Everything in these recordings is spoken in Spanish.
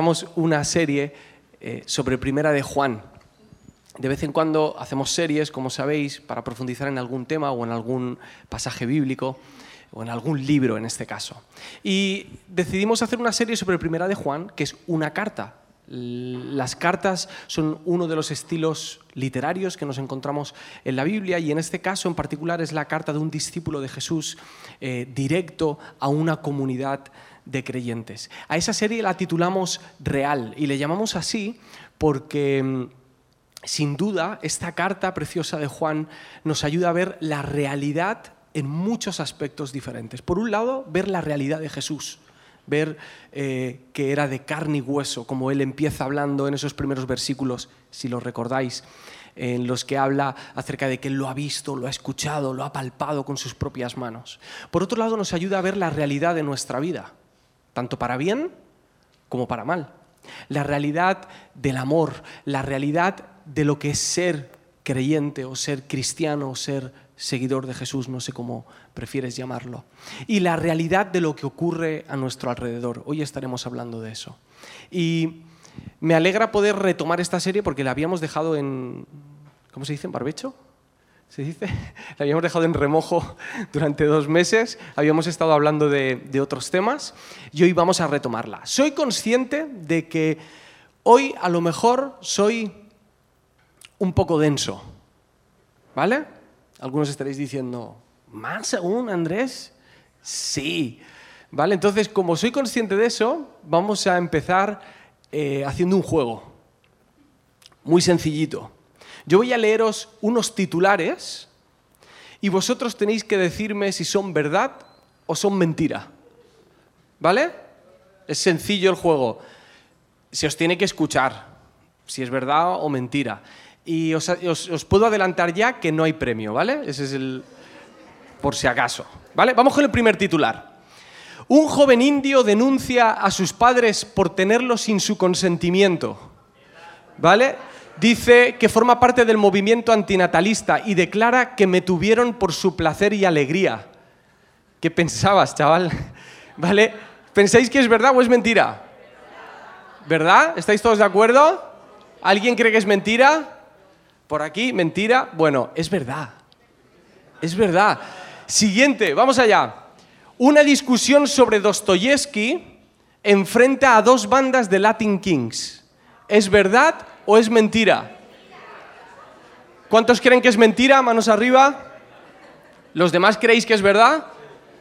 Empezamos una serie eh, sobre Primera de Juan. De vez en cuando hacemos series, como sabéis, para profundizar en algún tema o en algún pasaje bíblico o en algún libro en este caso. Y decidimos hacer una serie sobre Primera de Juan, que es una carta. Las cartas son uno de los estilos literarios que nos encontramos en la Biblia y en este caso en particular es la carta de un discípulo de Jesús eh, directo a una comunidad de creyentes. A esa serie la titulamos Real y le llamamos así porque mm, sin duda esta carta preciosa de Juan nos ayuda a ver la realidad en muchos aspectos diferentes. Por un lado, ver la realidad de Jesús, ver eh, que era de carne y hueso, como él empieza hablando en esos primeros versículos, si lo recordáis, en los que habla acerca de que él lo ha visto, lo ha escuchado, lo ha palpado con sus propias manos. Por otro lado, nos ayuda a ver la realidad de nuestra vida tanto para bien como para mal. La realidad del amor, la realidad de lo que es ser creyente o ser cristiano o ser seguidor de Jesús, no sé cómo prefieres llamarlo. Y la realidad de lo que ocurre a nuestro alrededor. Hoy estaremos hablando de eso. Y me alegra poder retomar esta serie porque la habíamos dejado en, ¿cómo se dice? ¿En barbecho? Se dice, la habíamos dejado en remojo durante dos meses, habíamos estado hablando de, otros temas y hoy vamos a retomarla. Soy consciente de que hoy a lo mejor soy un poco denso, ¿vale? Algunos estaréis diciendo, ¿más aún, Andrés? Sí, ¿vale? Entonces, como soy consciente de eso, vamos a empezar eh, haciendo un juego, muy sencillito. Yo voy a leeros unos titulares y vosotros tenéis que decirme si son verdad o son mentira. ¿Vale? Es sencillo el juego. Se os tiene que escuchar si es verdad o mentira. Y os, puedo adelantar ya que no hay premio, ¿vale? Ese es el... por si acaso. ¿Vale? Vamos con el primer titular. Un joven indio denuncia a sus padres por tenerlo sin su consentimiento. ¿Vale? Dice que forma parte del movimiento antinatalista y declara que me tuvieron por su placer y alegría. ¿Qué pensabas, chaval? ¿Vale? ¿Pensáis que es verdad o es mentira? ¿Verdad? ¿Estáis todos de acuerdo? ¿Alguien cree que es mentira? Por aquí, mentira. Bueno, es verdad. Es verdad. Siguiente, vamos allá. Una discusión sobre Dostoyevsky enfrenta a dos bandas de Latin Kings. ¿Es verdad o es mentira? ¿Cuántos creen que es mentira? Manos arriba. ¿Los demás creéis que es verdad?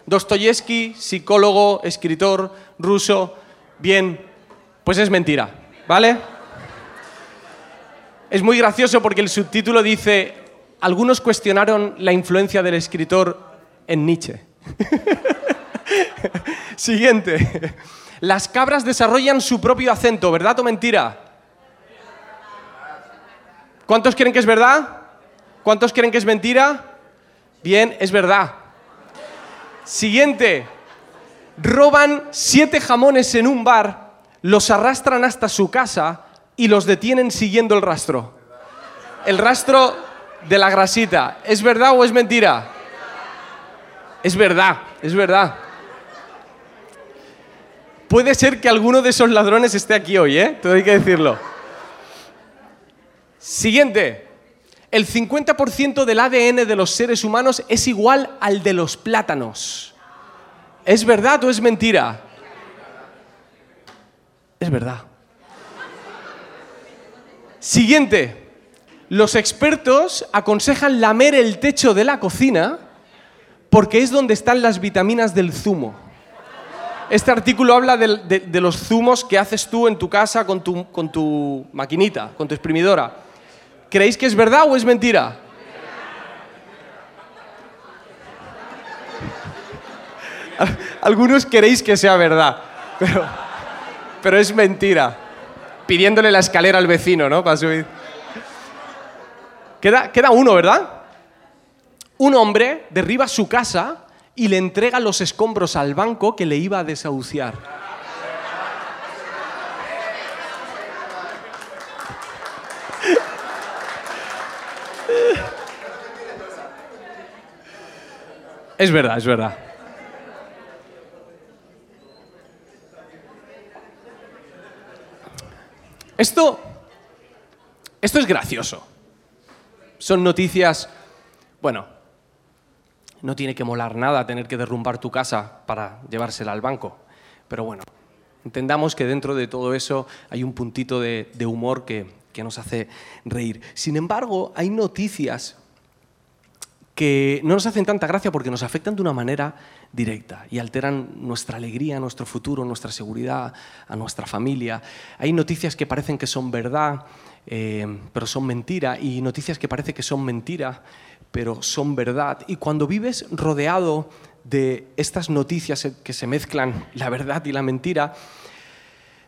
Dostoyevsky, psicólogo, escritor ruso. Bien, pues es mentira, ¿vale? Es muy gracioso porque el subtítulo dice, algunos cuestionaron la influencia del escritor en Nietzsche. Siguiente. Las cabras desarrollan su propio acento, ¿verdad o mentira? ¿Cuántos creen que es verdad? ¿Cuántos creen que es mentira? Bien, es verdad. Siguiente. Roban siete jamones en un bar, los arrastran hasta su casa y los detienen siguiendo el rastro. El rastro de la grasita. ¿Es verdad o es mentira? Es verdad, es verdad. Puede ser que alguno de esos ladrones esté aquí hoy, ¿eh? Todo hay que decirlo. Siguiente. El 50% del ADN de los seres humanos es igual al de los plátanos. ¿Es verdad o es mentira? Es verdad. Siguiente. Los expertos aconsejan lamer el techo de la cocina porque es donde están las vitaminas del zumo. Este artículo habla de, los zumos que haces tú en tu casa con tu, con tu maquinita, con tu exprimidora. ¿Creéis que es verdad o es mentira? Algunos queréis que sea verdad, pero, pero es mentira. Pidiéndole la escalera al vecino, ¿no? Para subir. Queda, queda uno, ¿verdad? Un hombre derriba su casa y le entrega los escombros al banco que le iba a desahuciar. Es verdad, es verdad. Esto, esto es gracioso. Son noticias, bueno, no tiene que molar nada tener que derrumbar tu casa para llevársela al banco, pero bueno, entendamos que dentro de todo eso hay un puntito de, humor que, que nos hace reír. Sin embargo, hay noticias que no nos hacen tanta gracia porque nos afectan de una manera directa y alteran nuestra alegría, nuestro futuro, nuestra seguridad, a nuestra familia. Hay noticias que parecen que son verdad, eh, pero son mentira, y noticias que parecen que son mentira, pero son verdad. Y cuando vives rodeado de estas noticias que se mezclan la verdad y la mentira,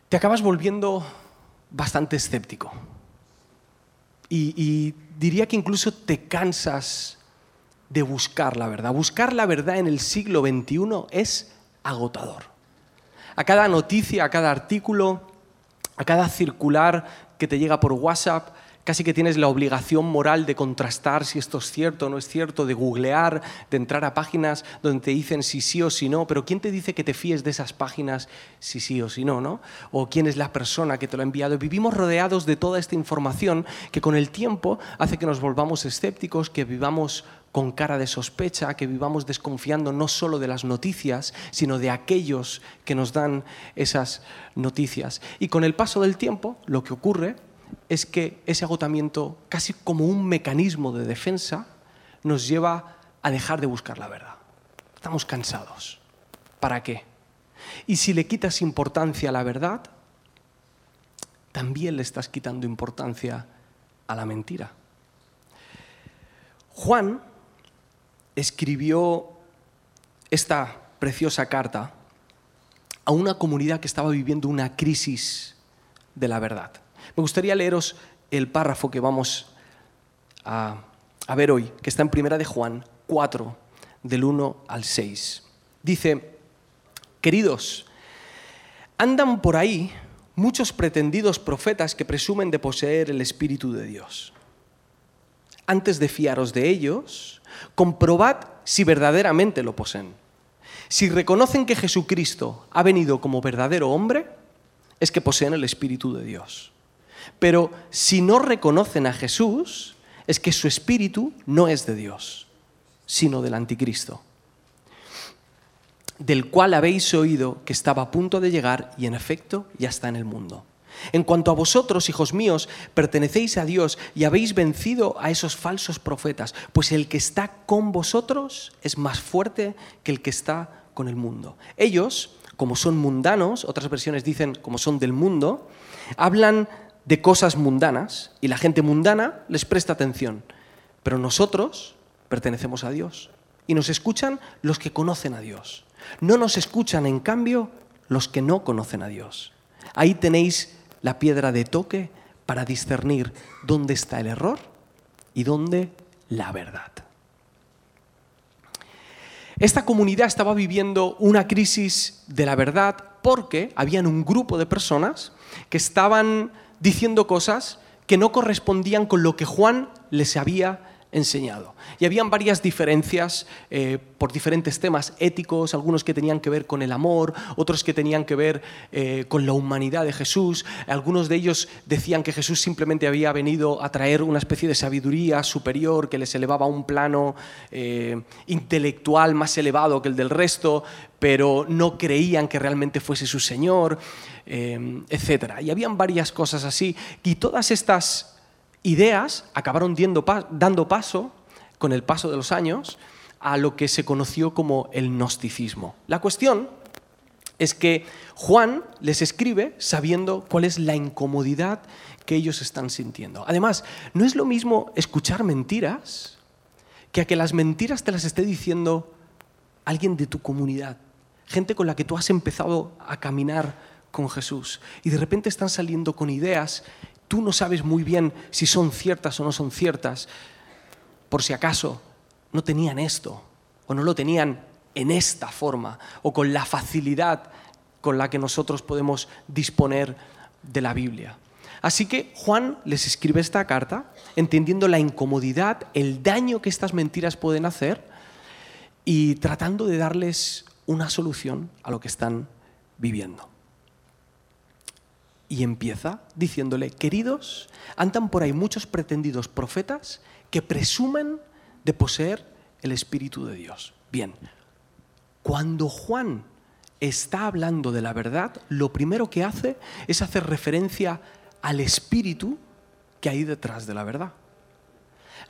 te acabas volviendo bastante escéptico. y diría que incluso te cansas de buscar la verdad. Buscar la verdad en el siglo XXI es agotador. A cada noticia, a cada artículo, a cada circular que te llega por WhatsApp, casi que tienes la obligación moral de contrastar si esto es cierto o no es cierto, de googlear, de entrar a páginas donde te dicen si sí o si no, pero ¿quién te dice que te fíes de esas páginas si sí o si no, no? O quién es la persona que te lo ha enviado. Vivimos rodeados de toda esta información que con el tiempo hace que nos volvamos escépticos, que vivamos con cara de sospecha, que vivamos desconfiando no solo de las noticias, sino de aquellos que nos dan esas noticias. Y con el paso del tiempo, lo que ocurre es que ese agotamiento, casi como un mecanismo de defensa, nos lleva a dejar de buscar la verdad. Estamos cansados. ¿Para qué? Y si le quitas importancia a la verdad, también le estás quitando importancia a la mentira. Juan escribió esta preciosa carta a una comunidad que estaba viviendo una crisis de la verdad. Me gustaría leeros el párrafo que vamos a, ver hoy, que está en Primera de Juan 4, del 1 al 6. Dice, queridos, andan por ahí muchos pretendidos profetas que presumen de poseer el Espíritu de Dios. Antes de fiaros de ellos, comprobad si verdaderamente lo poseen. Si reconocen que Jesucristo ha venido como verdadero hombre, es que poseen el Espíritu de Dios. Pero si no reconocen a Jesús, es que su espíritu no es de Dios, sino del anticristo, del cual habéis oído que estaba a punto de llegar y en efecto ya está en el mundo. En cuanto a vosotros, hijos míos, pertenecéis a Dios y habéis vencido a esos falsos profetas, pues el que está con vosotros es más fuerte que el que está con el mundo. Ellos, como son mundanos, otras versiones dicen como son del mundo, hablan de cosas mundanas y la gente mundana les presta atención. Pero nosotros pertenecemos a Dios y nos escuchan los que conocen a Dios. No nos escuchan, en cambio, los que no conocen a Dios. Ahí tenéis la piedra de toque para discernir dónde está el error y dónde la verdad. Esta comunidad estaba viviendo una crisis de la verdad porque habían un grupo de personas que estaban diciendo cosas que no correspondían con lo que Juan les había enseñado. Y habían varias diferencias eh, por diferentes temas éticos, algunos que tenían que ver con el amor, otros que tenían que ver eh, con la humanidad de Jesús. Algunos de ellos decían que Jesús simplemente había venido a traer una especie de sabiduría superior que les elevaba a un plano eh, intelectual más elevado que el del resto, pero no creían que realmente fuese su Señor, etc. Y habían varias cosas así. Y todas estas ideas acabaron dando paso, con el paso de los años, a lo que se conoció como el gnosticismo. La cuestión es que Juan les escribe sabiendo cuál es la incomodidad que ellos están sintiendo. Además, no es lo mismo escuchar mentiras que a que las mentiras te las esté diciendo alguien de tu comunidad, gente con la que tú has empezado a caminar con Jesús y de repente están saliendo con ideas tú no sabes muy bien si son ciertas o no son ciertas, por si acaso no tenían esto o no lo tenían en esta forma o con la facilidad con la que nosotros podemos disponer de la Biblia. Así que Juan les escribe esta carta entendiendo la incomodidad, el daño que estas mentiras pueden hacer y tratando de darles una solución a lo que están viviendo. Y empieza diciéndole, queridos, andan por ahí muchos pretendidos profetas que presumen de poseer el Espíritu de Dios. Bien, cuando Juan está hablando de la verdad, lo primero que hace es hacer referencia al Espíritu que hay detrás de la verdad.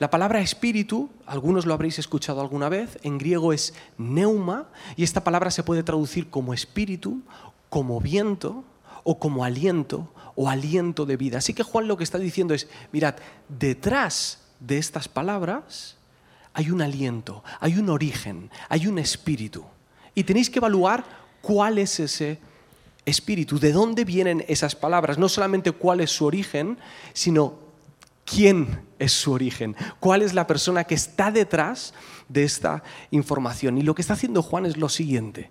La palabra espíritu, algunos lo habréis escuchado alguna vez, en griego es neuma, y esta palabra se puede traducir como espíritu, como viento o como aliento o aliento de vida. Así que Juan lo que está diciendo es, mirad, detrás de estas palabras hay un aliento, hay un origen, hay un espíritu. Y tenéis que evaluar cuál es ese espíritu, de dónde vienen esas palabras, no solamente cuál es su origen, sino quién es su origen, cuál es la persona que está detrás de esta información. Y lo que está haciendo Juan es lo siguiente,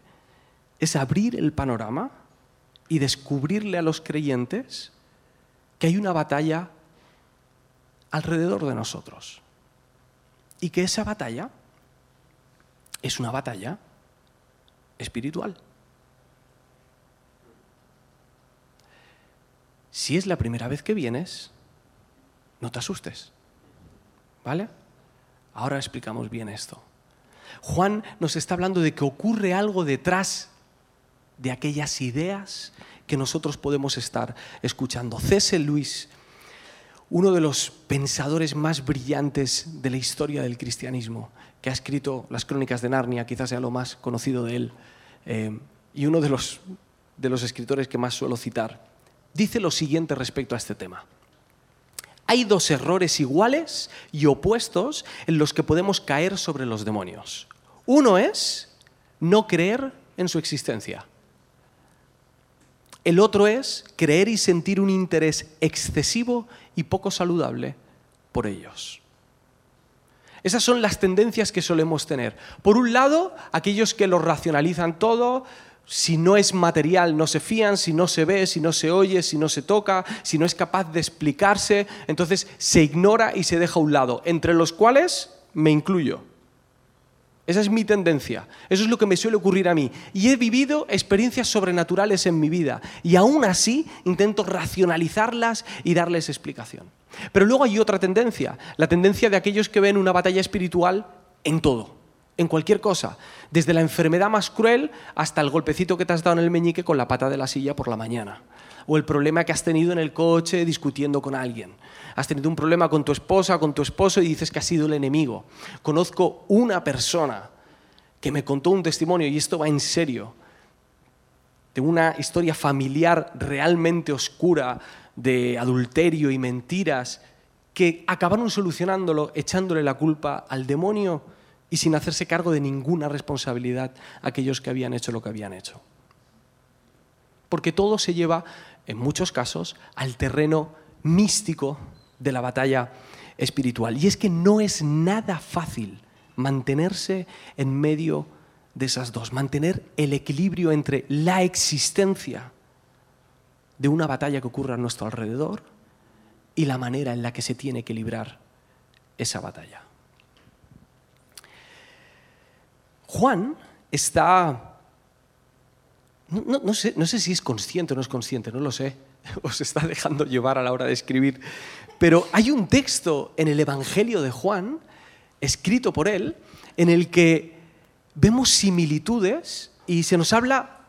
es abrir el panorama y descubrirle a los creyentes que hay una batalla alrededor de nosotros. Y que esa batalla es una batalla espiritual. Si es la primera vez que vienes, no te asustes. ¿Vale? Ahora explicamos bien esto. Juan nos está hablando de que ocurre algo detrás de aquellas ideas que nosotros podemos estar escuchando. C.S. Luis, uno de los pensadores más brillantes de la historia del cristianismo, que ha escrito las crónicas de Narnia, quizás sea lo más conocido de él, eh, y uno de los, de los escritores que más suelo citar, dice lo siguiente respecto a este tema. Hay dos errores iguales y opuestos en los que podemos caer sobre los demonios. Uno es no creer en su existencia. El otro es creer y sentir un interés excesivo y poco saludable por ellos. Esas son las tendencias que solemos tener. Por un lado, aquellos que lo racionalizan todo, si no es material no se fían, si no se ve, si no se oye, si no se toca, si no es capaz de explicarse, entonces se ignora y se deja a un lado, entre los cuales me incluyo. Esa es mi tendencia, eso es lo que me suele ocurrir a mí. Y he vivido experiencias sobrenaturales en mi vida y aún así intento racionalizarlas y darles explicación. Pero luego hay otra tendencia, la tendencia de aquellos que ven una batalla espiritual en todo en cualquier cosa, desde la enfermedad más cruel hasta el golpecito que te has dado en el meñique con la pata de la silla por la mañana, o el problema que has tenido en el coche discutiendo con alguien. Has tenido un problema con tu esposa, con tu esposo y dices que has sido el enemigo. Conozco una persona que me contó un testimonio, y esto va en serio, de una historia familiar realmente oscura de adulterio y mentiras, que acabaron solucionándolo echándole la culpa al demonio y sin hacerse cargo de ninguna responsabilidad aquellos que habían hecho lo que habían hecho. Porque todo se lleva, en muchos casos, al terreno místico de la batalla espiritual. Y es que no es nada fácil mantenerse en medio de esas dos, mantener el equilibrio entre la existencia de una batalla que ocurre a nuestro alrededor y la manera en la que se tiene que librar esa batalla. Juan está, no, sé, no sé si es consciente o no es consciente, no lo sé, os está dejando llevar a la hora de escribir, pero hay un texto en el Evangelio de Juan, escrito por él, en el que vemos similitudes y se nos habla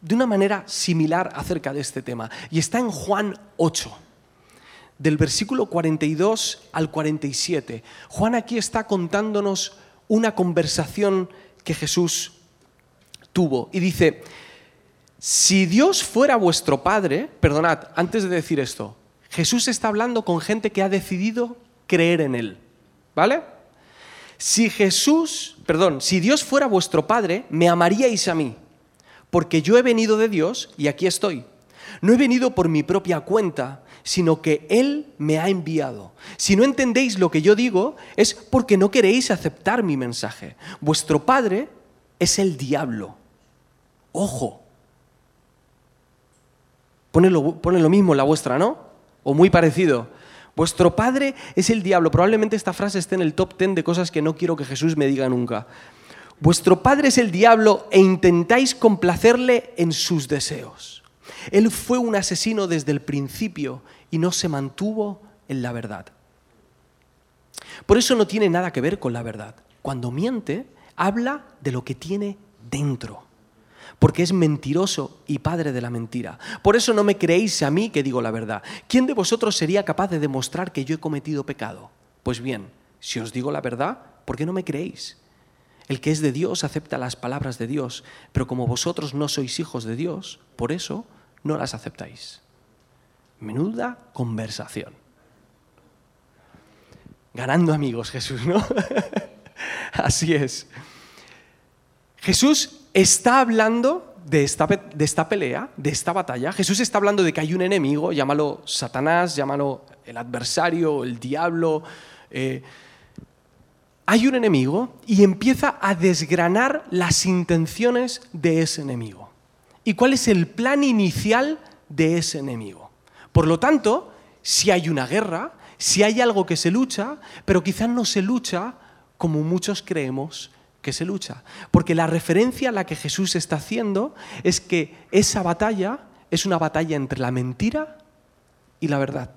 de una manera similar acerca de este tema. Y está en Juan 8, del versículo 42 al 47. Juan aquí está contándonos una conversación que Jesús tuvo. Y dice, si Dios fuera vuestro Padre, perdonad, antes de decir esto, Jesús está hablando con gente que ha decidido creer en Él. ¿Vale? Si Jesús, perdón, si Dios fuera vuestro Padre, me amaríais a mí, porque yo he venido de Dios y aquí estoy. No he venido por mi propia cuenta, sino que Él me ha enviado. Si no entendéis lo que yo digo, es porque no queréis aceptar mi mensaje. Vuestro padre es el diablo. Ojo. Pone lo, mismo la vuestra, ¿no? O muy parecido. Vuestro padre es el diablo. Probablemente esta frase esté en el top ten de cosas que no quiero que Jesús me diga nunca. Vuestro padre es el diablo e intentáis complacerle en sus deseos. Él fue un asesino desde el principio y no se mantuvo en la verdad. Por eso no tiene nada que ver con la verdad. Cuando miente, habla de lo que tiene dentro, porque es mentiroso y padre de la mentira. Por eso no me creéis a mí que digo la verdad. ¿Quién de vosotros sería capaz de demostrar que yo he cometido pecado? Pues bien, si os digo la verdad, ¿por qué no me creéis? El que es de Dios acepta las palabras de Dios, pero como vosotros no sois hijos de Dios, por eso no las aceptáis. Menuda conversación. Ganando amigos, Jesús, ¿no? Así es. Jesús está hablando de esta, pelea, de esta batalla. Jesús está hablando de que hay un enemigo, llámalo Satanás, llámalo el adversario, el diablo. Eh, hay un enemigo y empieza a desgranar las intenciones de ese enemigo. ¿Y cuál es el plan inicial de ese enemigo? Por lo tanto, si hay una guerra, si hay algo que se lucha, pero quizás no se lucha como muchos creemos que se lucha. Porque la referencia a la que Jesús está haciendo es que esa batalla es una batalla entre la mentira y la verdad.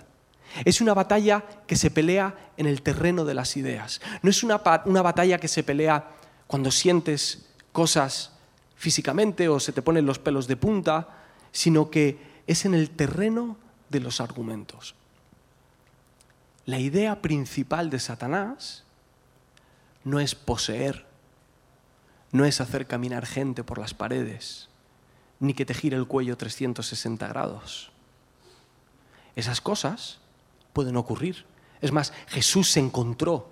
Es una batalla que se pelea en el terreno de las ideas. No es una, una batalla que se pelea cuando sientes cosas físicamente o se te ponen los pelos de punta, sino que es en el terreno de los argumentos. La idea principal de Satanás no es poseer, no es hacer caminar gente por las paredes, ni que te gire el cuello 360 grados. Esas cosas pueden ocurrir. Es más, Jesús se encontró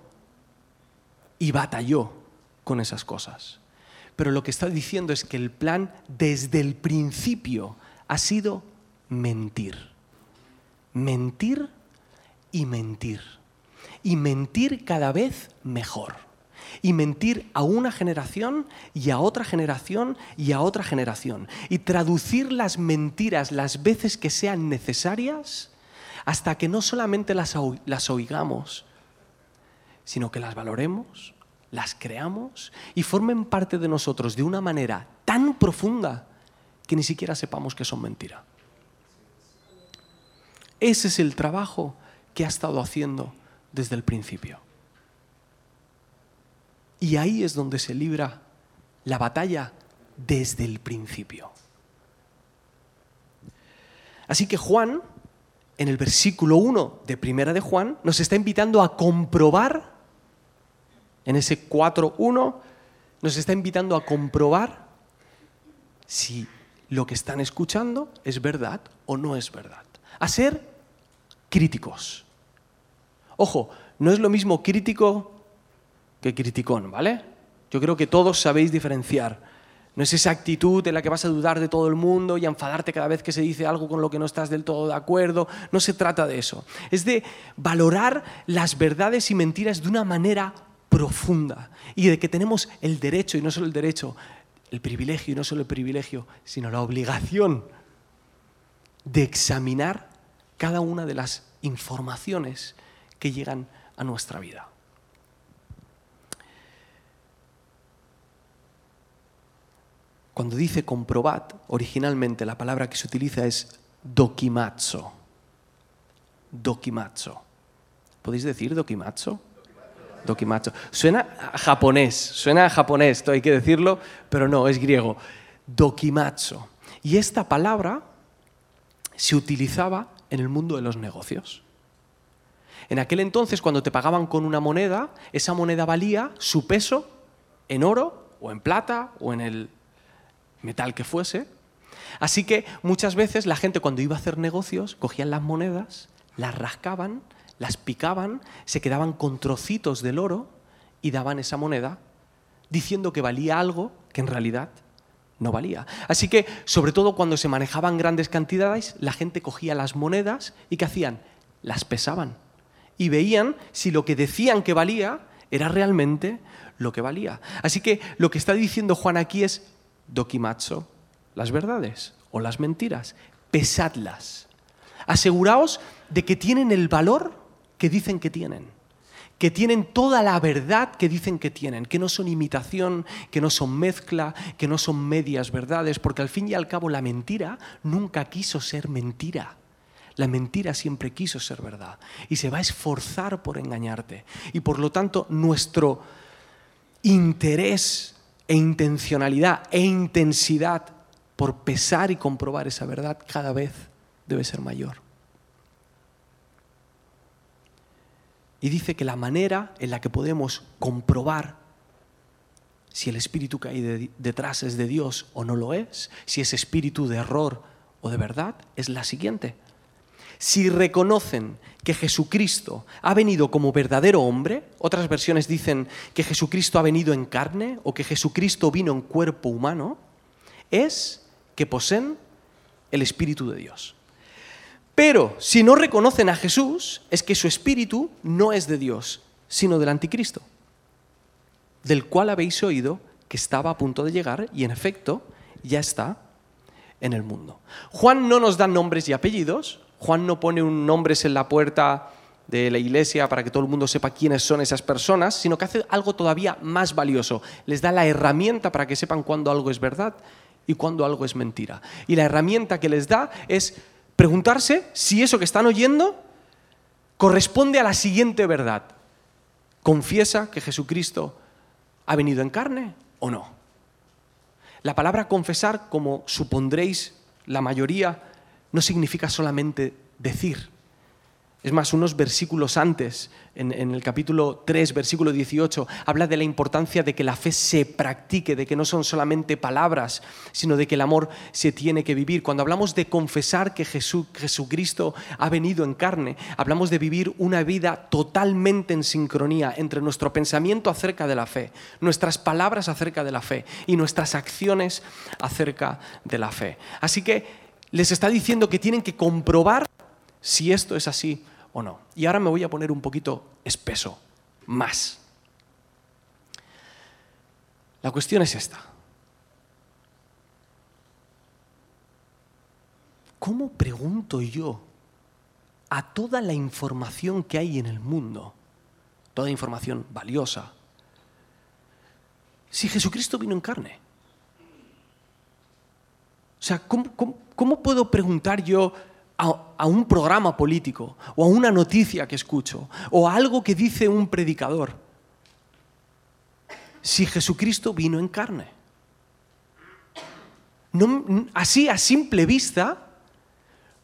y batalló con esas cosas. Pero lo que está diciendo es que el plan desde el principio ha sido mentir. Mentir y mentir. Y mentir cada vez mejor. Y mentir a una generación y a otra generación y a otra generación. Y traducir las mentiras las veces que sean necesarias hasta que no solamente las, las oigamos, sino que las valoremos, las creamos y formen parte de nosotros de una manera tan profunda que ni siquiera sepamos que son mentira. Ese es el trabajo que ha estado haciendo desde el principio. Y ahí es donde se libra la batalla desde el principio. Así que Juan, en el versículo 1 de Primera de Juan, nos está invitando a comprobar, en ese 4.1, nos está invitando a comprobar si lo que están escuchando es verdad o no es verdad. A ser críticos. Ojo, no es lo mismo crítico que criticón, ¿vale? Yo creo que todos sabéis diferenciar. No es esa actitud en la que vas a dudar de todo el mundo y a enfadarte cada vez que se dice algo con lo que no estás del todo de acuerdo. No se trata de eso. Es de valorar las verdades y mentiras de una manera profunda y de que tenemos el derecho, y no solo el derecho, el privilegio, y no solo el privilegio, sino la obligación de examinar cada una de las informaciones que llegan a nuestra vida. Cuando dice comprobad, originalmente la palabra que se utiliza es dokimatsu. Dokimatsu. ¿Podéis decir dokimatsu? Dokimatsu. Suena japonés, suena japonés, esto hay que decirlo, pero no, es griego. Dokimatsu. Y esta palabra se utilizaba en el mundo de los negocios. En aquel entonces, cuando te pagaban con una moneda, esa moneda valía su peso en oro o en plata o en el metal que fuese. Así que muchas veces la gente cuando iba a hacer negocios cogían las monedas, las rascaban, las picaban, se quedaban con trocitos del oro y daban esa moneda diciendo que valía algo que en realidad no valía. Así que, sobre todo cuando se manejaban grandes cantidades, la gente cogía las monedas y ¿qué hacían? Las pesaban y veían si lo que decían que valía era realmente lo que valía. Así que lo que está diciendo Juan aquí es dokimatsu, las verdades o las mentiras, pesadlas. Aseguraos de que tienen el valor que dicen que tienen, que tienen toda la verdad que dicen que tienen, que no son imitación, que no son mezcla, que no son medias verdades, porque al fin y al cabo la mentira nunca quiso ser mentira. La mentira siempre quiso ser verdad y se va a esforzar por engañarte. Y por lo tanto, nuestro interés e intencionalidad e intensidad por pesar y comprobar esa verdad cada vez debe ser mayor. Y dice que la manera en la que podemos comprobar si el espíritu que hay detrás es de Dios o no lo es, si es espíritu de error o de verdad, es la siguiente. Si reconocen que Jesucristo ha venido como verdadero hombre, otras versiones dicen que Jesucristo ha venido en carne o que Jesucristo vino en cuerpo humano, es que poseen el Espíritu de Dios. Pero si no reconocen a Jesús, es que su espíritu no es de Dios, sino del anticristo, del cual habéis oído que estaba a punto de llegar y en efecto ya está en el mundo. Juan no nos da nombres y apellidos, Juan no pone nombres en la puerta de la iglesia para que todo el mundo sepa quiénes son esas personas, sino que hace algo todavía más valioso. Les da la herramienta para que sepan cuándo algo es verdad y cuándo algo es mentira. Y la herramienta que les da es preguntarse si eso que están oyendo corresponde a la siguiente verdad. ¿Confiesa que Jesucristo ha venido en carne o no? La palabra confesar, como supondréis la mayoría, no significa solamente decir, es más, unos versículos antes, en, el capítulo 3, versículo 18, habla de la importancia de que la fe se practique, de que no son solamente palabras, sino de que el amor se tiene que vivir. Cuando hablamos de confesar que Jesucristo ha venido en carne, hablamos de vivir una vida totalmente en sincronía entre nuestro pensamiento acerca de la fe, nuestras palabras acerca de la fe y nuestras acciones acerca de la fe. Así que les está diciendo que tienen que comprobar si esto es así o no. Y ahora me voy a poner un poquito espeso, más. La cuestión es esta. ¿Cómo pregunto yo a toda la información que hay en el mundo, toda información valiosa, si Jesucristo vino en carne? O sea, ¿cómo, puedo preguntar yo a, un programa político o a una noticia que escucho o a algo que dice un predicador si Jesucristo vino en carne. así a simple vista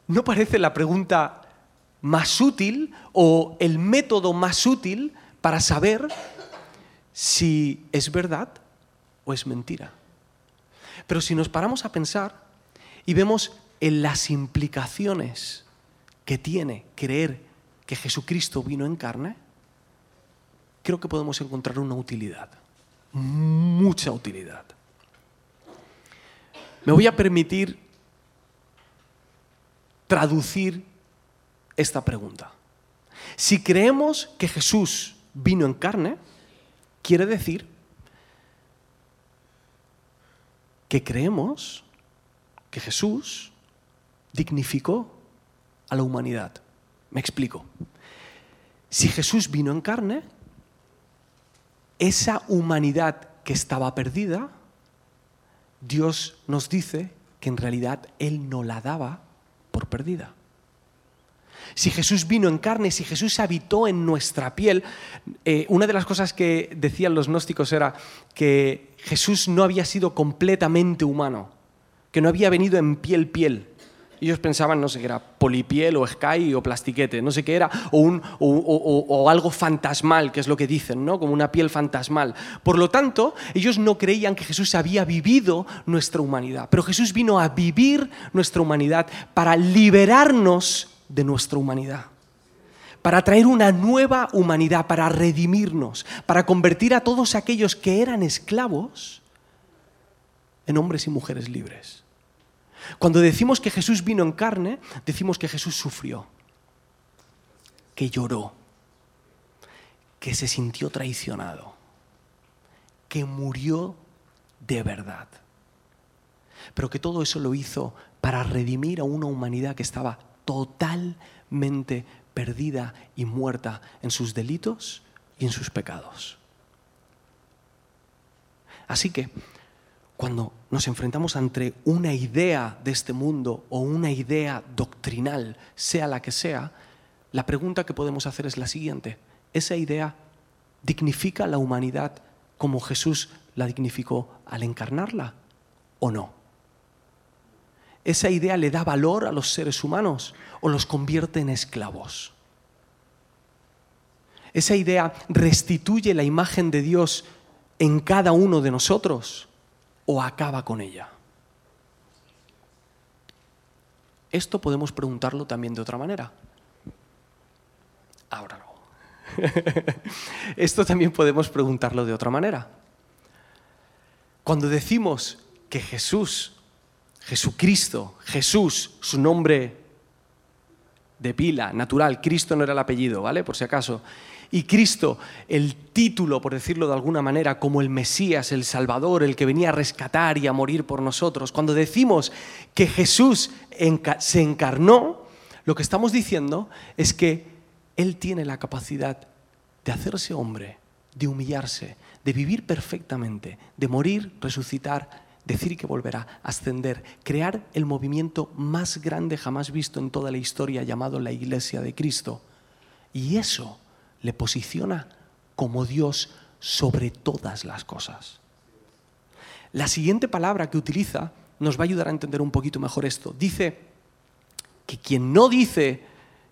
no parece la pregunta más útil o el método más útil para saber si es verdad o es mentira. Pero si nos paramos a pensar y vemos en las implicaciones que tiene creer que Jesucristo vino en carne, creo que podemos encontrar una utilidad, mucha utilidad. Me voy a permitir traducir esta pregunta. Si creemos que Jesús vino en carne, quiere decir que creemos que Jesús dignificó a la humanidad. Me explico. Si Jesús vino en carne, esa humanidad que estaba perdida, Dios nos dice que en realidad Él no la daba por perdida. Si Jesús vino en carne, si Jesús habitó en nuestra piel, eh, una de las cosas que decían los gnósticos era que Jesús no había sido completamente humano, que no había venido en piel piel, ellos pensaban, no sé qué era, polipiel o sky o plastiquete, no sé qué era, o, un, o, algo fantasmal, que es lo que dicen, ¿no? como una piel fantasmal. Por lo tanto, ellos no creían que Jesús había vivido nuestra humanidad, pero Jesús vino a vivir nuestra humanidad para liberarnos de nuestra humanidad para traer una nueva humanidad, para redimirnos, para convertir a todos aquellos que eran esclavos en hombres y mujeres libres. Cuando decimos que Jesús vino en carne, decimos que Jesús sufrió, que lloró, que se sintió traicionado, que murió de verdad. Pero que todo eso lo hizo para redimir a una humanidad que estaba totalmente perdida y muerta en sus delitos, y en sus pecados. Así que, cuando nos enfrentamos ante una idea de este mundo o una idea doctrinal, sea la que sea, la pregunta que podemos hacer es la siguiente. ¿Esa idea dignifica la humanidad como Jesús la dignificó al encarnarla o no? ¿Esa idea le da valor a los seres humanos o los convierte en esclavos? ¿Esa idea restituye la imagen de Dios en cada uno de nosotros o acaba con ella? Esto podemos preguntarlo también de otra manera. No. Esto también podemos preguntarlo de otra manera. Cuando decimos que Jesús, Jesucristo, Jesús, su nombre de pila, natural, Cristo no era el apellido, ¿vale? Por si acaso. Y Cristo, el título, por decirlo de alguna manera, como el Mesías, el Salvador, el que venía a rescatar y a morir por nosotros. Cuando decimos que Jesús se encarnó, lo que estamos diciendo es que Él tiene la capacidad de hacerse hombre, de humillarse, de vivir perfectamente, de morir, resucitar, decir que volverá, ascender, crear el movimiento más grande jamás visto en toda la historia llamado la Iglesia de Cristo. Y eso le posiciona como Dios sobre todas las cosas. La siguiente palabra que utiliza nos va a ayudar a entender un poquito mejor esto. Dice que quien no dice,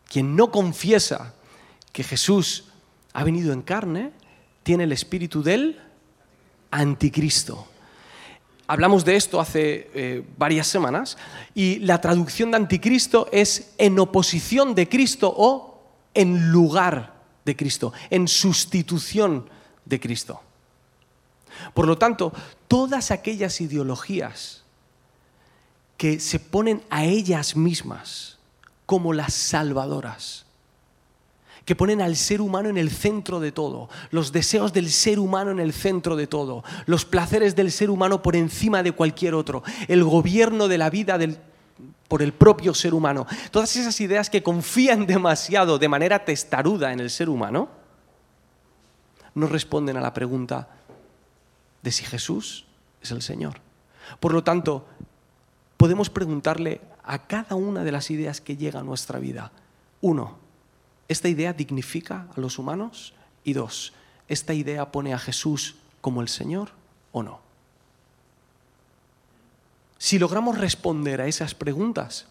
quien no confiesa que Jesús ha venido en carne, tiene el espíritu del anticristo. Hablamos de esto hace eh, varias semanas y la traducción de anticristo es en oposición de Cristo o en lugar de Cristo, en sustitución de Cristo. Por lo tanto, todas aquellas ideologías que se ponen a ellas mismas como las salvadoras, que ponen al ser humano en el centro de todo, los deseos del ser humano en el centro de todo, los placeres del ser humano por encima de cualquier otro, el gobierno de la vida del, por el propio ser humano. Todas esas ideas que confían demasiado de manera testaruda en el ser humano, no responden a la pregunta de si Jesús es el Señor. Por lo tanto, podemos preguntarle a cada una de las ideas que llega a nuestra vida. Uno, ¿esta idea dignifica a los humanos? Y dos, ¿esta idea pone a Jesús como el Señor o no? Si logramos responder a esas preguntas,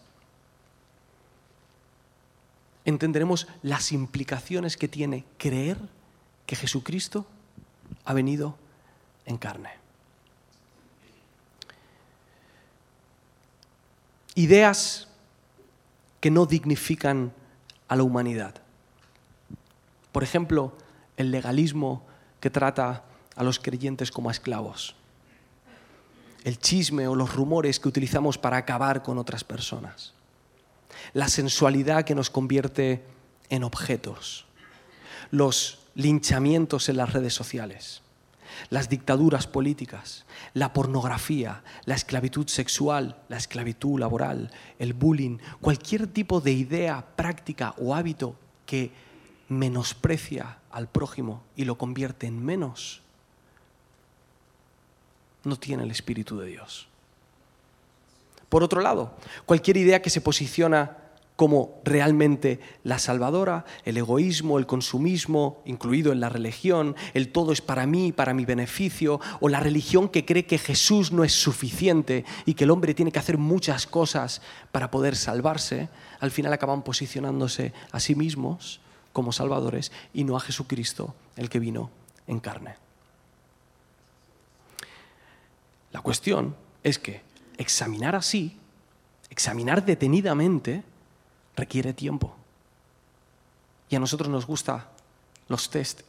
entenderemos las implicaciones que tiene creer que Jesucristo ha venido en carne. Ideas que no dignifican a la humanidad. Por ejemplo, el legalismo que trata a los creyentes como esclavos el chisme o los rumores que utilizamos para acabar con otras personas, la sensualidad que nos convierte en objetos, los linchamientos en las redes sociales, las dictaduras políticas, la pornografía, la esclavitud sexual, la esclavitud laboral, el bullying, cualquier tipo de idea, práctica o hábito que menosprecia al prójimo y lo convierte en menos, no tiene el Espíritu de Dios. Por otro lado, cualquier idea que se posiciona como realmente la salvadora, el egoísmo, el consumismo, incluido en la religión, el todo es para mí, para mi beneficio, o la religión que cree que Jesús no es suficiente y que el hombre tiene que hacer muchas cosas para poder salvarse, al final acaban posicionándose a sí mismos como salvadores y no a Jesucristo, el que vino en carne. La cuestión es que examinar así, examinar detenidamente, requiere tiempo. Y a nosotros nos gusta los test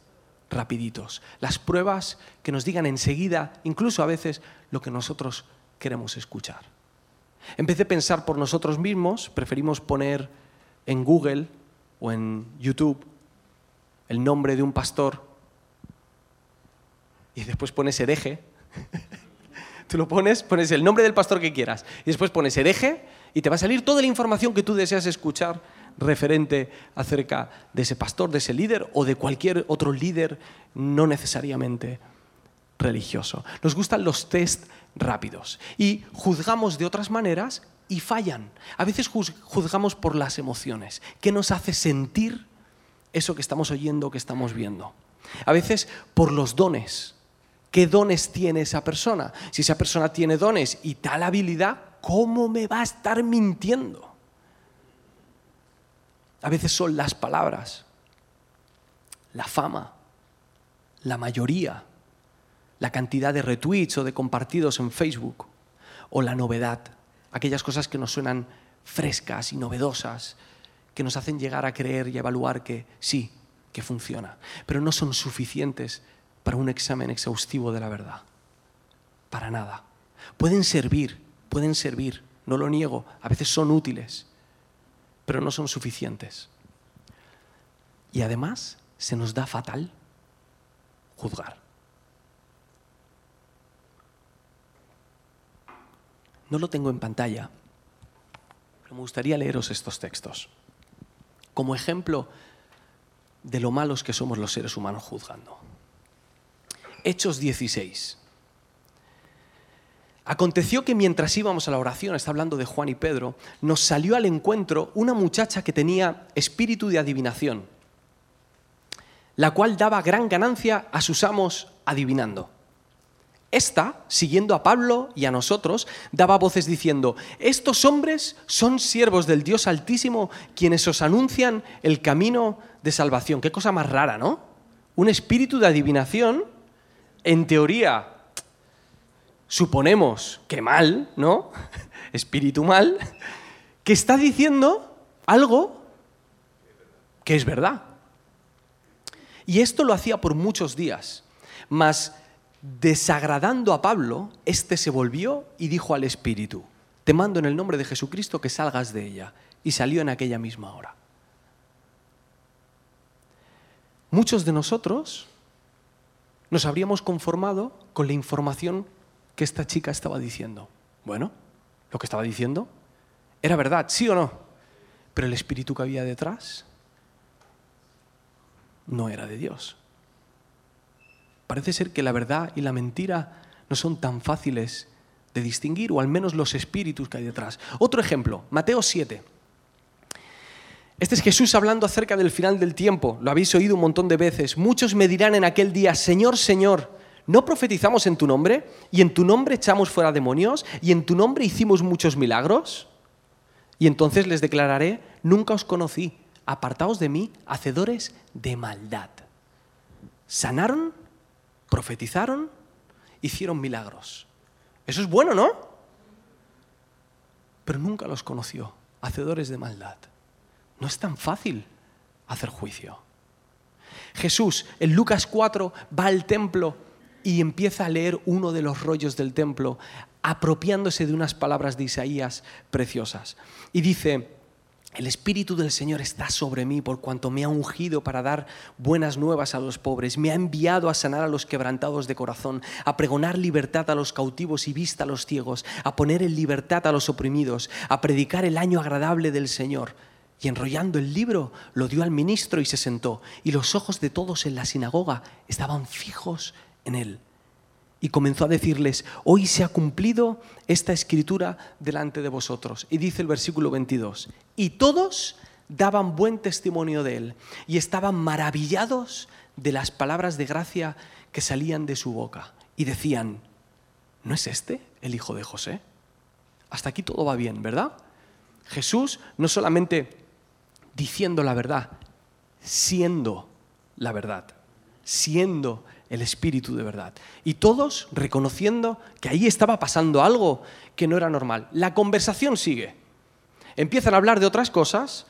rapiditos, las pruebas que nos digan enseguida, incluso a veces, lo que nosotros queremos escuchar. En vez de pensar por nosotros mismos, preferimos poner en Google o en YouTube el nombre de un pastor y después pones hereje Tú lo pones, pones el nombre del pastor que quieras y después pones hereje y te va a salir toda la información que tú deseas escuchar referente acerca de ese pastor, de ese líder o de cualquier otro líder, no necesariamente religioso. Nos gustan los test rápidos y juzgamos de otras maneras y fallan. A veces juzgamos por las emociones. ¿Qué nos hace sentir eso que estamos oyendo, que estamos viendo? A veces por los dones. ¿Qué dones tiene esa persona? Si esa persona tiene dones y tal habilidad, ¿cómo me va a estar mintiendo? A veces son las palabras, la fama, la mayoría, la cantidad de retweets o de compartidos en Facebook, o la novedad, aquellas cosas que nos suenan frescas y novedosas, que nos hacen llegar a creer y evaluar que sí, que funciona, pero no son suficientes para un examen exhaustivo de la verdad. Para nada. Pueden servir, pueden servir, no lo niego, a veces son útiles, pero no son suficientes. Y además se nos da fatal juzgar. No lo tengo en pantalla, pero me gustaría leeros estos textos como ejemplo de lo malos que somos los seres humanos juzgando. Hechos 16. Aconteció que mientras íbamos a la oración, está hablando de Juan y Pedro, nos salió al encuentro una muchacha que tenía espíritu de adivinación, la cual daba gran ganancia a sus amos adivinando. Esta, siguiendo a Pablo y a nosotros, daba voces diciendo, estos hombres son siervos del Dios Altísimo quienes os anuncian el camino de salvación. Qué cosa más rara, ¿no? Un espíritu de adivinación, en teoría, suponemos que mal, ¿no? Espíritu mal, que está diciendo algo que es verdad. Y esto lo hacía por muchos días, mas desagradando a Pablo, éste se volvió y dijo al Espíritu, te mando en el nombre de Jesucristo que salgas de ella. Y salió en aquella misma hora. Muchos de nosotros nos habríamos conformado con la información que esta chica estaba diciendo. Bueno, lo que estaba diciendo era verdad, sí o no, pero el espíritu que había detrás no era de Dios. Parece ser que la verdad y la mentira no son tan fáciles de distinguir, o al menos los espíritus que hay detrás. Otro ejemplo, Mateo 7. Este es Jesús hablando acerca del final del tiempo. Lo habéis oído un montón de veces. Muchos me dirán en aquel día, Señor, Señor, ¿no profetizamos en tu nombre? ¿Y en tu nombre echamos fuera demonios? ¿Y en tu nombre hicimos muchos milagros? Y entonces les declararé, nunca os conocí, apartaos de mí, hacedores de maldad. ¿Sanaron? profetizaron, hicieron milagros. Eso es bueno, ¿no? Pero nunca los conoció, hacedores de maldad. No es tan fácil hacer juicio. Jesús en Lucas 4 va al templo y empieza a leer uno de los rollos del templo, apropiándose de unas palabras de Isaías preciosas. Y dice, el Espíritu del Señor está sobre mí por cuanto me ha ungido para dar buenas nuevas a los pobres, me ha enviado a sanar a los quebrantados de corazón, a pregonar libertad a los cautivos y vista a los ciegos, a poner en libertad a los oprimidos, a predicar el año agradable del Señor. Y enrollando el libro, lo dio al ministro y se sentó, y los ojos de todos en la sinagoga estaban fijos en él y comenzó a decirles, hoy se ha cumplido esta escritura delante de vosotros. Y dice el versículo 22, y todos daban buen testimonio de él y estaban maravillados de las palabras de gracia que salían de su boca. Y decían, ¿no es este el hijo de José? Hasta aquí todo va bien, ¿verdad? Jesús no solamente diciendo la verdad, siendo la verdad, siendo el Espíritu de verdad. Y todos reconociendo que ahí estaba pasando algo que no era normal. La conversación sigue. Empiezan a hablar de otras cosas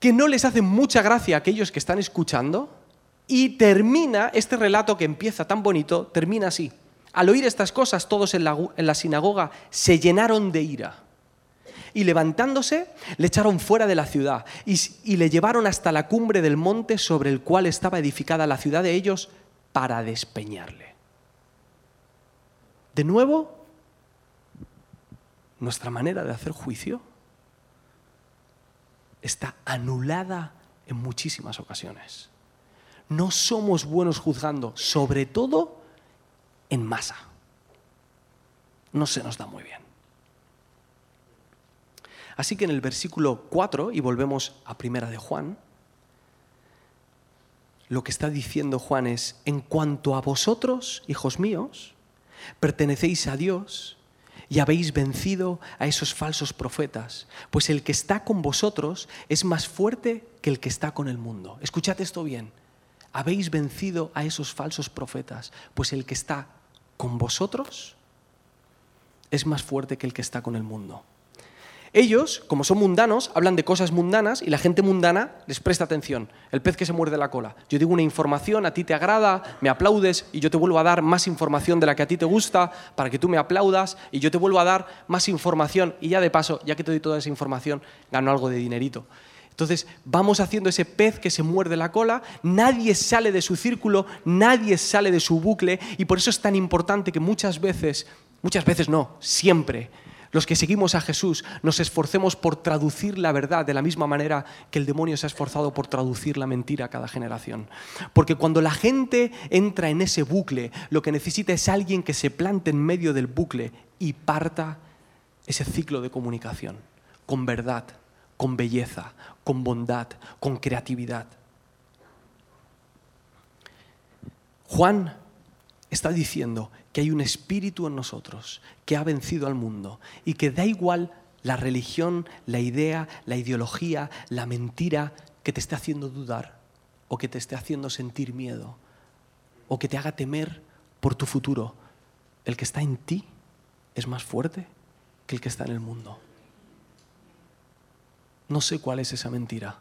que no les hacen mucha gracia a aquellos que están escuchando y termina, este relato que empieza tan bonito, termina así. Al oír estas cosas, todos en la, sinagoga se llenaron de ira. Y levantándose, le echaron fuera de la ciudad y, le llevaron hasta la cumbre del monte sobre el cual estaba edificada la ciudad de ellos para despeñarle. De nuevo, nuestra manera de hacer juicio está anulada en muchísimas ocasiones. No somos buenos juzgando, sobre todo en masa. No se nos da muy bien. Así que en el versículo 4, y volvemos a primera de Juan, lo que está diciendo Juan es, en cuanto a vosotros, hijos míos, pertenecéis a Dios y habéis vencido a esos falsos profetas, pues el que está con vosotros es más fuerte que el que está con el mundo. Escuchad esto bien, habéis vencido a esos falsos profetas, pues el que está con vosotros es más fuerte que el que está con el mundo. Ellos, como son mundanos, hablan de cosas mundanas y la gente mundana les presta atención. El pez que se muerde la cola. Yo digo una información, a ti te agrada, me aplaudes y yo te vuelvo a dar más información de la que a ti te gusta para que tú me aplaudas y yo te vuelvo a dar más información y ya de paso, ya que te doy toda esa información, gano algo de dinerito. Entonces vamos haciendo ese pez que se muerde la cola, nadie sale de su círculo, nadie sale de su bucle y por eso es tan importante que muchas veces, muchas veces no, siempre, los que seguimos a Jesús nos esforcemos por traducir la verdad de la misma manera que el demonio se ha esforzado por traducir la mentira a cada generación. Porque cuando la gente entra en ese bucle, lo que necesita es alguien que se plante en medio del bucle y parta ese ciclo de comunicación con verdad, con belleza, con bondad, con creatividad. Juan está diciendo que hay un espíritu en nosotros que ha vencido al mundo y que da igual la religión, la idea, la ideología, la mentira que te esté haciendo dudar o que te esté haciendo sentir miedo o que te haga temer por tu futuro. El que está en ti es más fuerte que el que está en el mundo. No sé cuál es esa mentira,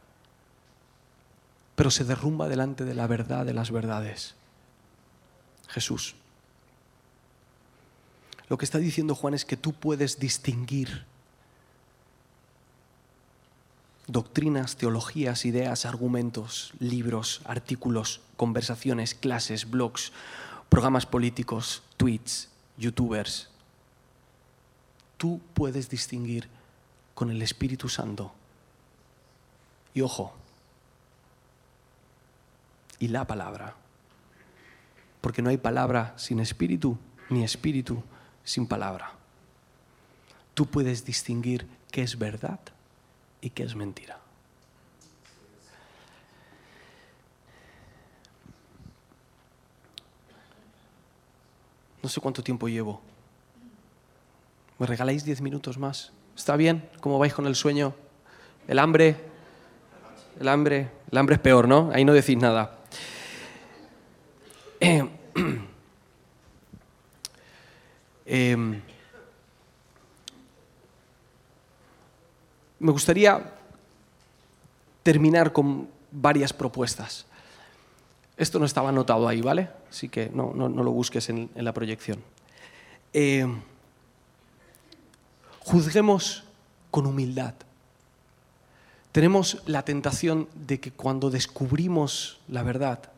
pero se derrumba delante de la verdad de las verdades. Jesús. Lo que está diciendo Juan es que tú puedes distinguir doctrinas, teologías, ideas, argumentos, libros, artículos, conversaciones, clases, blogs, programas políticos, tweets, youtubers. Tú puedes distinguir con el Espíritu Santo. Y ojo, y la palabra. Porque no hay palabra sin espíritu, ni espíritu sin palabra. Tú puedes distinguir qué es verdad y qué es mentira. No sé cuánto tiempo llevo. ¿Me regaláis diez minutos más? ¿Está bien? ¿Cómo vais con el sueño? ¿El hambre? El hambre, el hambre es peor, ¿no? Ahí no decís nada. Eh, Em, me gustaría terminar con varias propuestas. Esto no estaba anotado ahí, ¿vale? Así que no, lo busques en, la proyección. Em, juzguemos con humildad. Tenemos la tentación de que cuando descubrimos la verdad,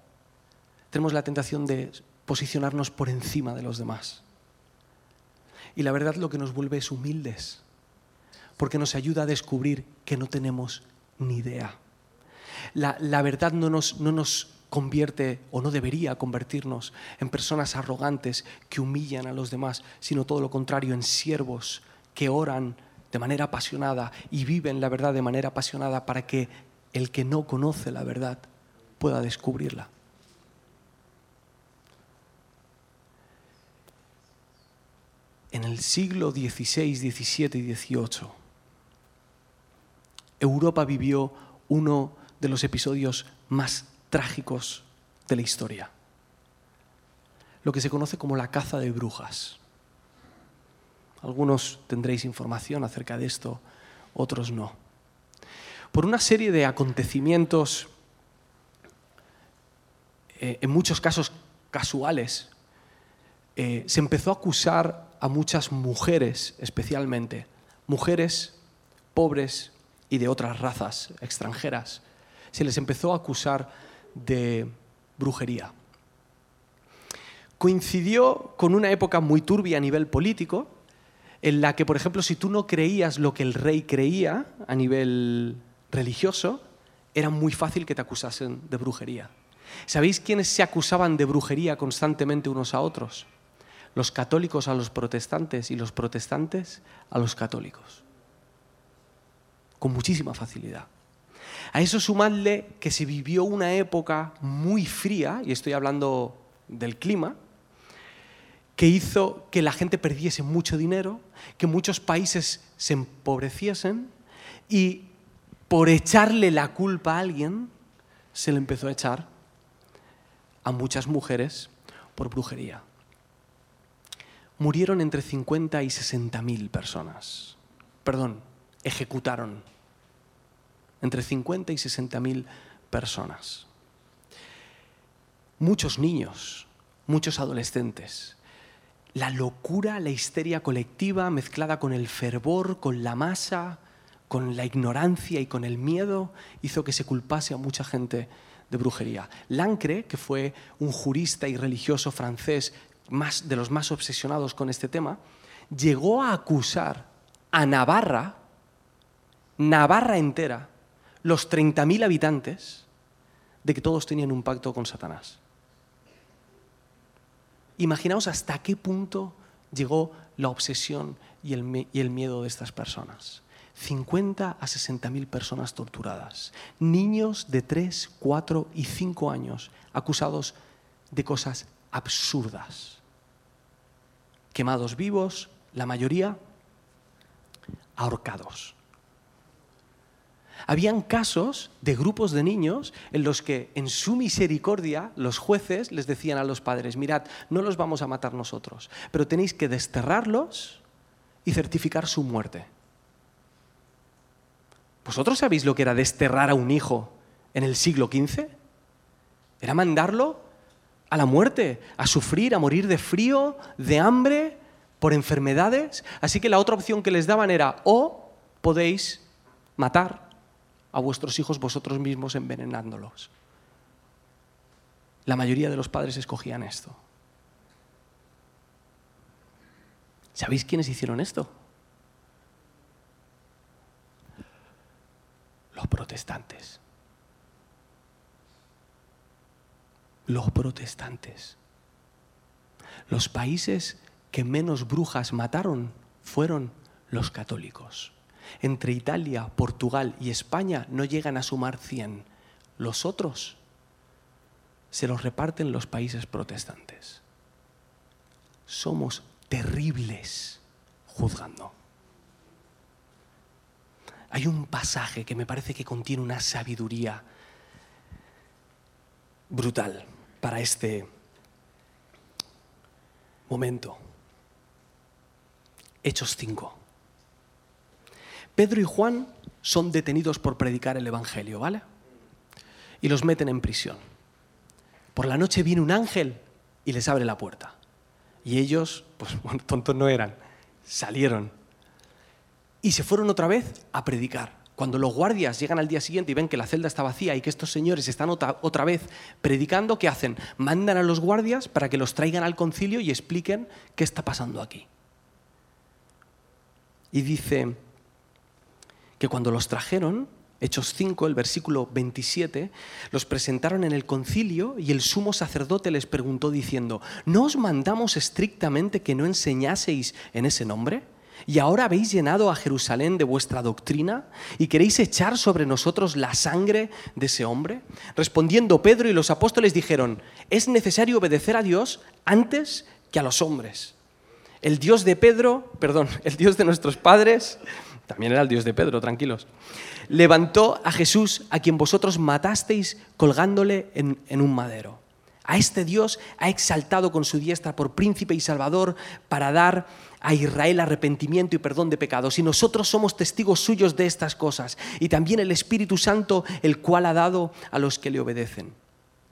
tenemos la tentación de posicionarnos por encima de los demás. Y la verdad lo que nos vuelve es humildes, porque nos ayuda a descubrir que no tenemos ni idea. La, verdad no nos, no nos convierte o no debería convertirnos en personas arrogantes que humillan a los demás, sino todo lo contrario, en siervos que oran de manera apasionada y viven la verdad de manera apasionada para que el que no conoce la verdad pueda descubrirla. En el siglo XVI, XVII y XVIII, Europa vivió uno de los episodios más trágicos de la historia, lo que se conoce como la caza de brujas. Algunos tendréis información acerca de esto, otros no. Por una serie de acontecimientos, eh, en muchos casos casuales, eh, se empezó a acusar a muchas mujeres especialmente, mujeres pobres y de otras razas extranjeras. Se les empezó a acusar de brujería. Coincidió con una época muy turbia a nivel político, en la que, por ejemplo, si tú no creías lo que el rey creía a nivel religioso, era muy fácil que te acusasen de brujería. ¿Sabéis quiénes se acusaban de brujería constantemente unos a otros? Los católicos a los protestantes y los protestantes a los católicos. Con muchísima facilidad. A eso sumadle que se vivió una época muy fría, y estoy hablando del clima, que hizo que la gente perdiese mucho dinero, que muchos países se empobreciesen y por echarle la culpa a alguien, se le empezó a echar a muchas mujeres por brujería. Murieron entre 50 y 60 mil personas. Perdón, ejecutaron entre 50 y 60 mil personas. Muchos niños, muchos adolescentes. La locura, la histeria colectiva mezclada con el fervor, con la masa, con la ignorancia y con el miedo hizo que se culpase a mucha gente de brujería. Lancre, que fue un jurista y religioso francés más, de los más obsesionados con este tema, llegó a acusar a Navarra, Navarra entera, los 30.000 habitantes, de que todos tenían un pacto con Satanás. Imaginaos hasta qué punto llegó la obsesión y el, miedo de estas personas. 50 a 60 mil personas torturadas, niños de 3, 4 y 5 años acusados de cosas absurdas, quemados vivos, la mayoría ahorcados. Habían casos de grupos de niños en los que en su misericordia los jueces les decían a los padres, mirad, no los vamos a matar nosotros, pero tenéis que desterrarlos y certificar su muerte. ¿Vosotros sabéis lo que era desterrar a un hijo en el siglo XV? Era mandarlo a la muerte, a sufrir, a morir de frío, de hambre, por enfermedades. Así que la otra opción que les daban era o podéis matar a vuestros hijos vosotros mismos envenenándolos. La mayoría de los padres escogían esto. ¿Sabéis quiénes hicieron esto? Los protestantes. Los protestantes. Los países que menos brujas mataron fueron los católicos. Entre Italia, Portugal y España no llegan a sumar 100. Los otros se los reparten los países protestantes. Somos terribles juzgando. Hay un pasaje que me parece que contiene una sabiduría brutal para este momento. Hechos 5. Pedro y Juan son detenidos por predicar el Evangelio, ¿vale? Y los meten en prisión. Por la noche viene un ángel y les abre la puerta. Y ellos, pues tontos no eran, salieron y se fueron otra vez a predicar. Cuando los guardias llegan al día siguiente y ven que la celda está vacía y que estos señores están otra, vez predicando, ¿qué hacen? Mandan a los guardias para que los traigan al concilio y expliquen qué está pasando aquí. Y dice que cuando los trajeron, Hechos 5, el versículo 27, los presentaron en el concilio y el sumo sacerdote les preguntó diciendo, ¿no os mandamos estrictamente que no enseñaseis en ese nombre? ¿Y ahora habéis llenado a Jerusalén de vuestra doctrina y queréis echar sobre nosotros la sangre de ese hombre? Respondiendo Pedro y los apóstoles dijeron, es necesario obedecer a Dios antes que a los hombres. El Dios de Pedro, perdón, el Dios de nuestros padres, también era el Dios de Pedro, tranquilos, levantó a Jesús a quien vosotros matasteis colgándole en, en un madero. A este Dios ha exaltado con su diestra por príncipe y salvador para dar a Israel arrepentimiento y perdón de pecados. Y nosotros somos testigos suyos de estas cosas. Y también el Espíritu Santo, el cual ha dado a los que le obedecen.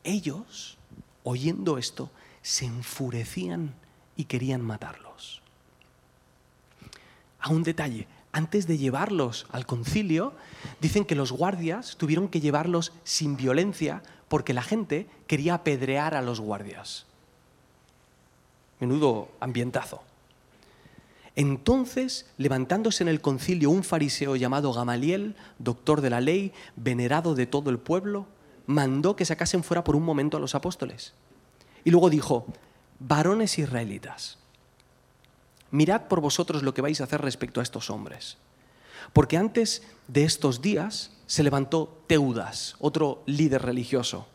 Ellos, oyendo esto, se enfurecían y querían matarlos. A un detalle, antes de llevarlos al concilio, dicen que los guardias tuvieron que llevarlos sin violencia porque la gente quería apedrear a los guardias. Menudo ambientazo. Entonces, levantándose en el concilio un fariseo llamado Gamaliel, doctor de la ley, venerado de todo el pueblo, mandó que sacasen fuera por un momento a los apóstoles. Y luego dijo, varones israelitas, mirad por vosotros lo que vais a hacer respecto a estos hombres. Porque antes de estos días se levantó Teudas, otro líder religioso,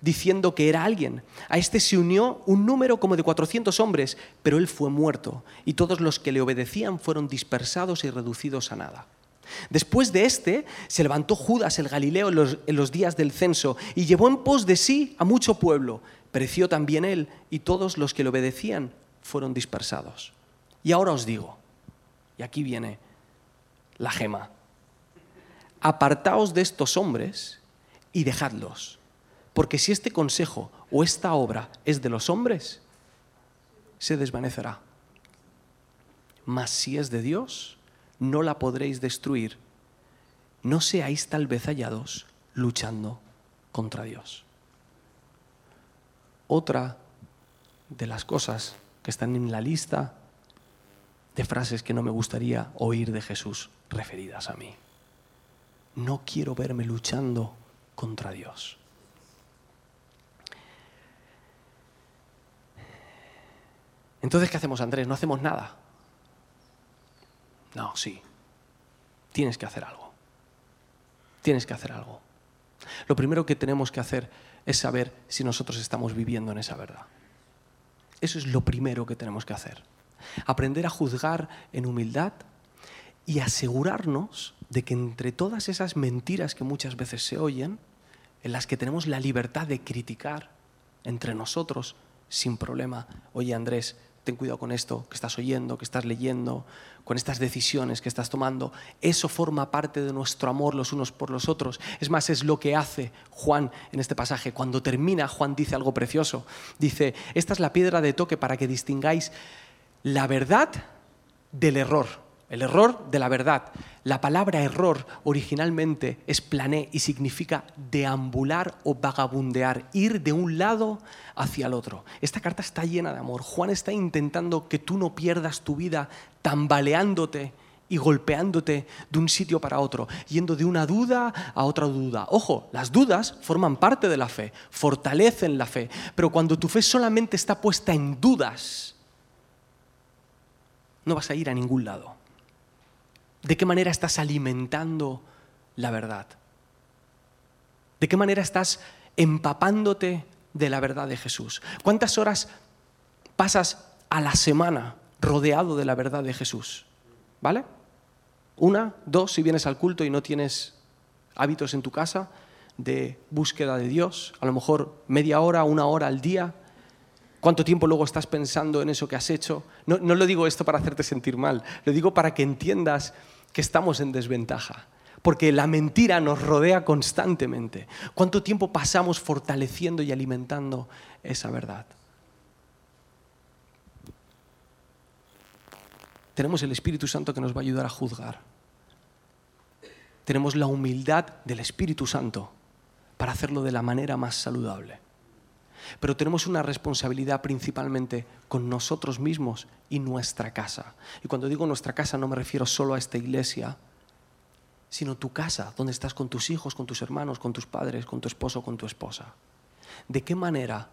diciendo que era alguien. A este se unió un número como de 400 hombres, pero él fue muerto y todos los que le obedecían fueron dispersados y reducidos a nada. Después de este se levantó Judas el Galileo en los, días del censo y llevó en pos de sí a mucho pueblo. Pereció también él y todos los que le obedecían fueron dispersados. Y ahora os digo, y aquí viene la gema, apartaos de estos hombres y dejadlos porque si este consejo o esta obra es de los hombres, se desvanecerá. Mas si es de Dios, no la podréis destruir. No seáis tal vez hallados luchando contra Dios. Otra de las cosas que están en la lista de frases que no me gustaría oír de Jesús referidas a mí. No quiero verme luchando contra Dios. Entonces, ¿qué hacemos, Andrés? No hacemos nada. No, sí. Tienes que hacer algo. Tienes que hacer algo. Lo primero que tenemos que hacer es saber si nosotros estamos viviendo en esa verdad. Eso es lo primero que tenemos que hacer. Aprender a juzgar en humildad y asegurarnos de que entre todas esas mentiras que muchas veces se oyen, en las que tenemos la libertad de criticar entre nosotros sin problema, oye Andrés, ten cuidado con esto que estás oyendo, que estás leyendo, con estas decisiones que estás tomando. Eso forma parte de nuestro amor los unos por los otros. Es más, es lo que hace Juan en este pasaje. Cuando termina, Juan dice algo precioso. Dice, esta es la piedra de toque para que distingáis la verdad del error el error de la verdad. La palabra error originalmente es plané y significa deambular o vagabundear, ir de un lado hacia el otro. Esta carta está llena de amor. Juan está intentando que tú no pierdas tu vida tambaleándote y golpeándote de un sitio para otro, yendo de una duda a otra duda. Ojo, las dudas forman parte de la fe, fortalecen la fe, pero cuando tu fe solamente está puesta en dudas, no vas a ir a ningún lado. ¿De qué manera estás alimentando la verdad? ¿De qué manera estás empapándote de la verdad de Jesús? ¿Cuántas horas pasas a la semana rodeado de la verdad de Jesús? ¿Vale? Una, dos, si vienes al culto y no tienes hábitos en tu casa de búsqueda de Dios, a lo mejor media hora, una hora al día. ¿Cuánto tiempo luego estás pensando en eso que has hecho? No, no lo digo esto para hacerte sentir mal, lo digo para que entiendas que estamos en desventaja, porque la mentira nos rodea constantemente. ¿Cuánto tiempo pasamos fortaleciendo y alimentando esa verdad? Tenemos el Espíritu Santo que nos va a ayudar a juzgar. Tenemos la humildad del Espíritu Santo para hacerlo de la manera más saludable. Pero tenemos una responsabilidad principalmente con nosotros mismos y nuestra casa. Y cuando digo nuestra casa no me refiero solo a esta iglesia, sino tu casa, donde estás con tus hijos, con tus hermanos, con tus padres, con tu esposo, con tu esposa. ¿De qué manera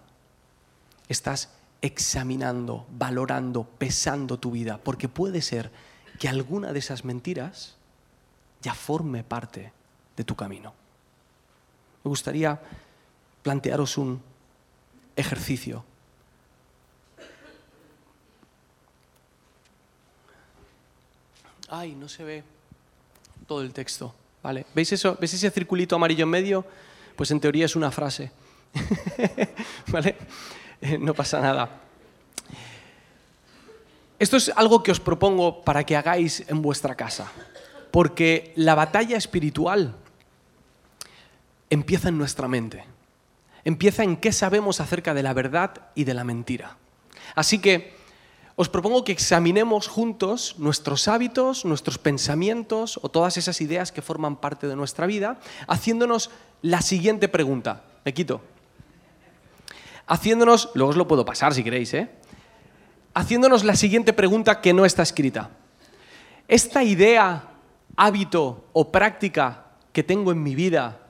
estás examinando, valorando, pesando tu vida? Porque puede ser que alguna de esas mentiras ya forme parte de tu camino. Me gustaría plantearos un, ejercicio. Ay, no se ve todo el texto. ¿Vale? ¿Veis, eso? ¿Veis ese circulito amarillo en medio? Pues en teoría es una frase. ¿Vale? Eh, no pasa nada. Esto es algo que os propongo para que hagáis en vuestra casa. Porque la batalla espiritual empieza en nuestra mente empieza en qué sabemos acerca de la verdad y de la mentira. Así que os propongo que examinemos juntos nuestros hábitos, nuestros pensamientos o todas esas ideas que forman parte de nuestra vida, haciéndonos la siguiente pregunta. Me quito. Haciéndonos, luego os lo puedo pasar si queréis, ¿eh? haciéndonos la siguiente pregunta que no está escrita. ¿Esta idea, hábito o práctica que tengo en mi vida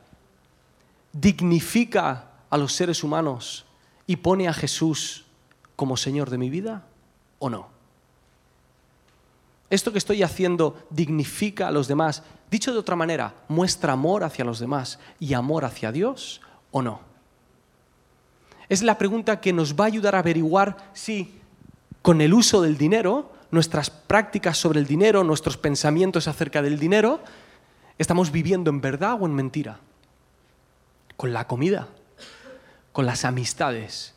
dignifica a los seres humanos y pone a Jesús como Señor de mi vida o no? ¿Esto que estoy haciendo dignifica a los demás? Dicho de otra manera, ¿muestra amor hacia los demás y amor hacia Dios o no? Es la pregunta que nos va a ayudar a averiguar si con el uso del dinero, nuestras prácticas sobre el dinero, nuestros pensamientos acerca del dinero, estamos viviendo en verdad o en mentira. Con la comida, con las amistades,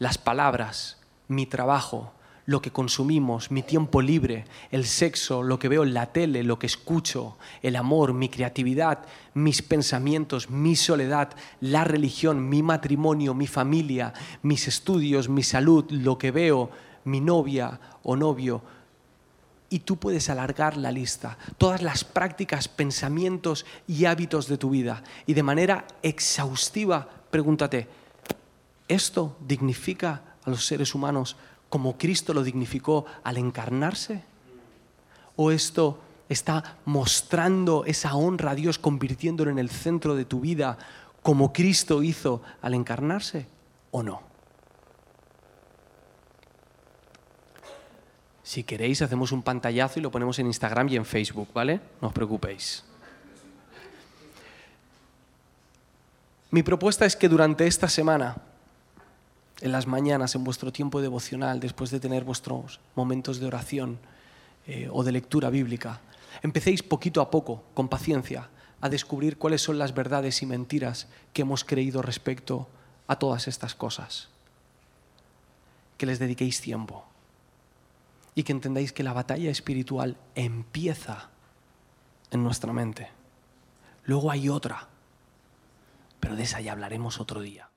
las palabras, mi trabajo, lo que consumimos, mi tiempo libre, el sexo, lo que veo en la tele, lo que escucho, el amor, mi creatividad, mis pensamientos, mi soledad, la religión, mi matrimonio, mi familia, mis estudios, mi salud, lo que veo, mi novia o novio. Y tú puedes alargar la lista, todas las prácticas, pensamientos y hábitos de tu vida. Y de manera exhaustiva, pregúntate, ¿esto dignifica a los seres humanos como Cristo lo dignificó al encarnarse? ¿O esto está mostrando esa honra a Dios, convirtiéndolo en el centro de tu vida como Cristo hizo al encarnarse? ¿O no? Si queréis, hacemos un pantallazo y lo ponemos en Instagram y en Facebook, ¿vale? No os preocupéis. Mi propuesta es que durante esta semana en las mañanas, en vuestro tiempo devocional, después de tener vuestros momentos de oración eh, o de lectura bíblica, empecéis poquito a poco, con paciencia, a descubrir cuáles son las verdades y mentiras que hemos creído respecto a todas estas cosas. Que les dediquéis tiempo y que entendáis que la batalla espiritual empieza en nuestra mente. Luego hay otra, pero de esa ya hablaremos otro día.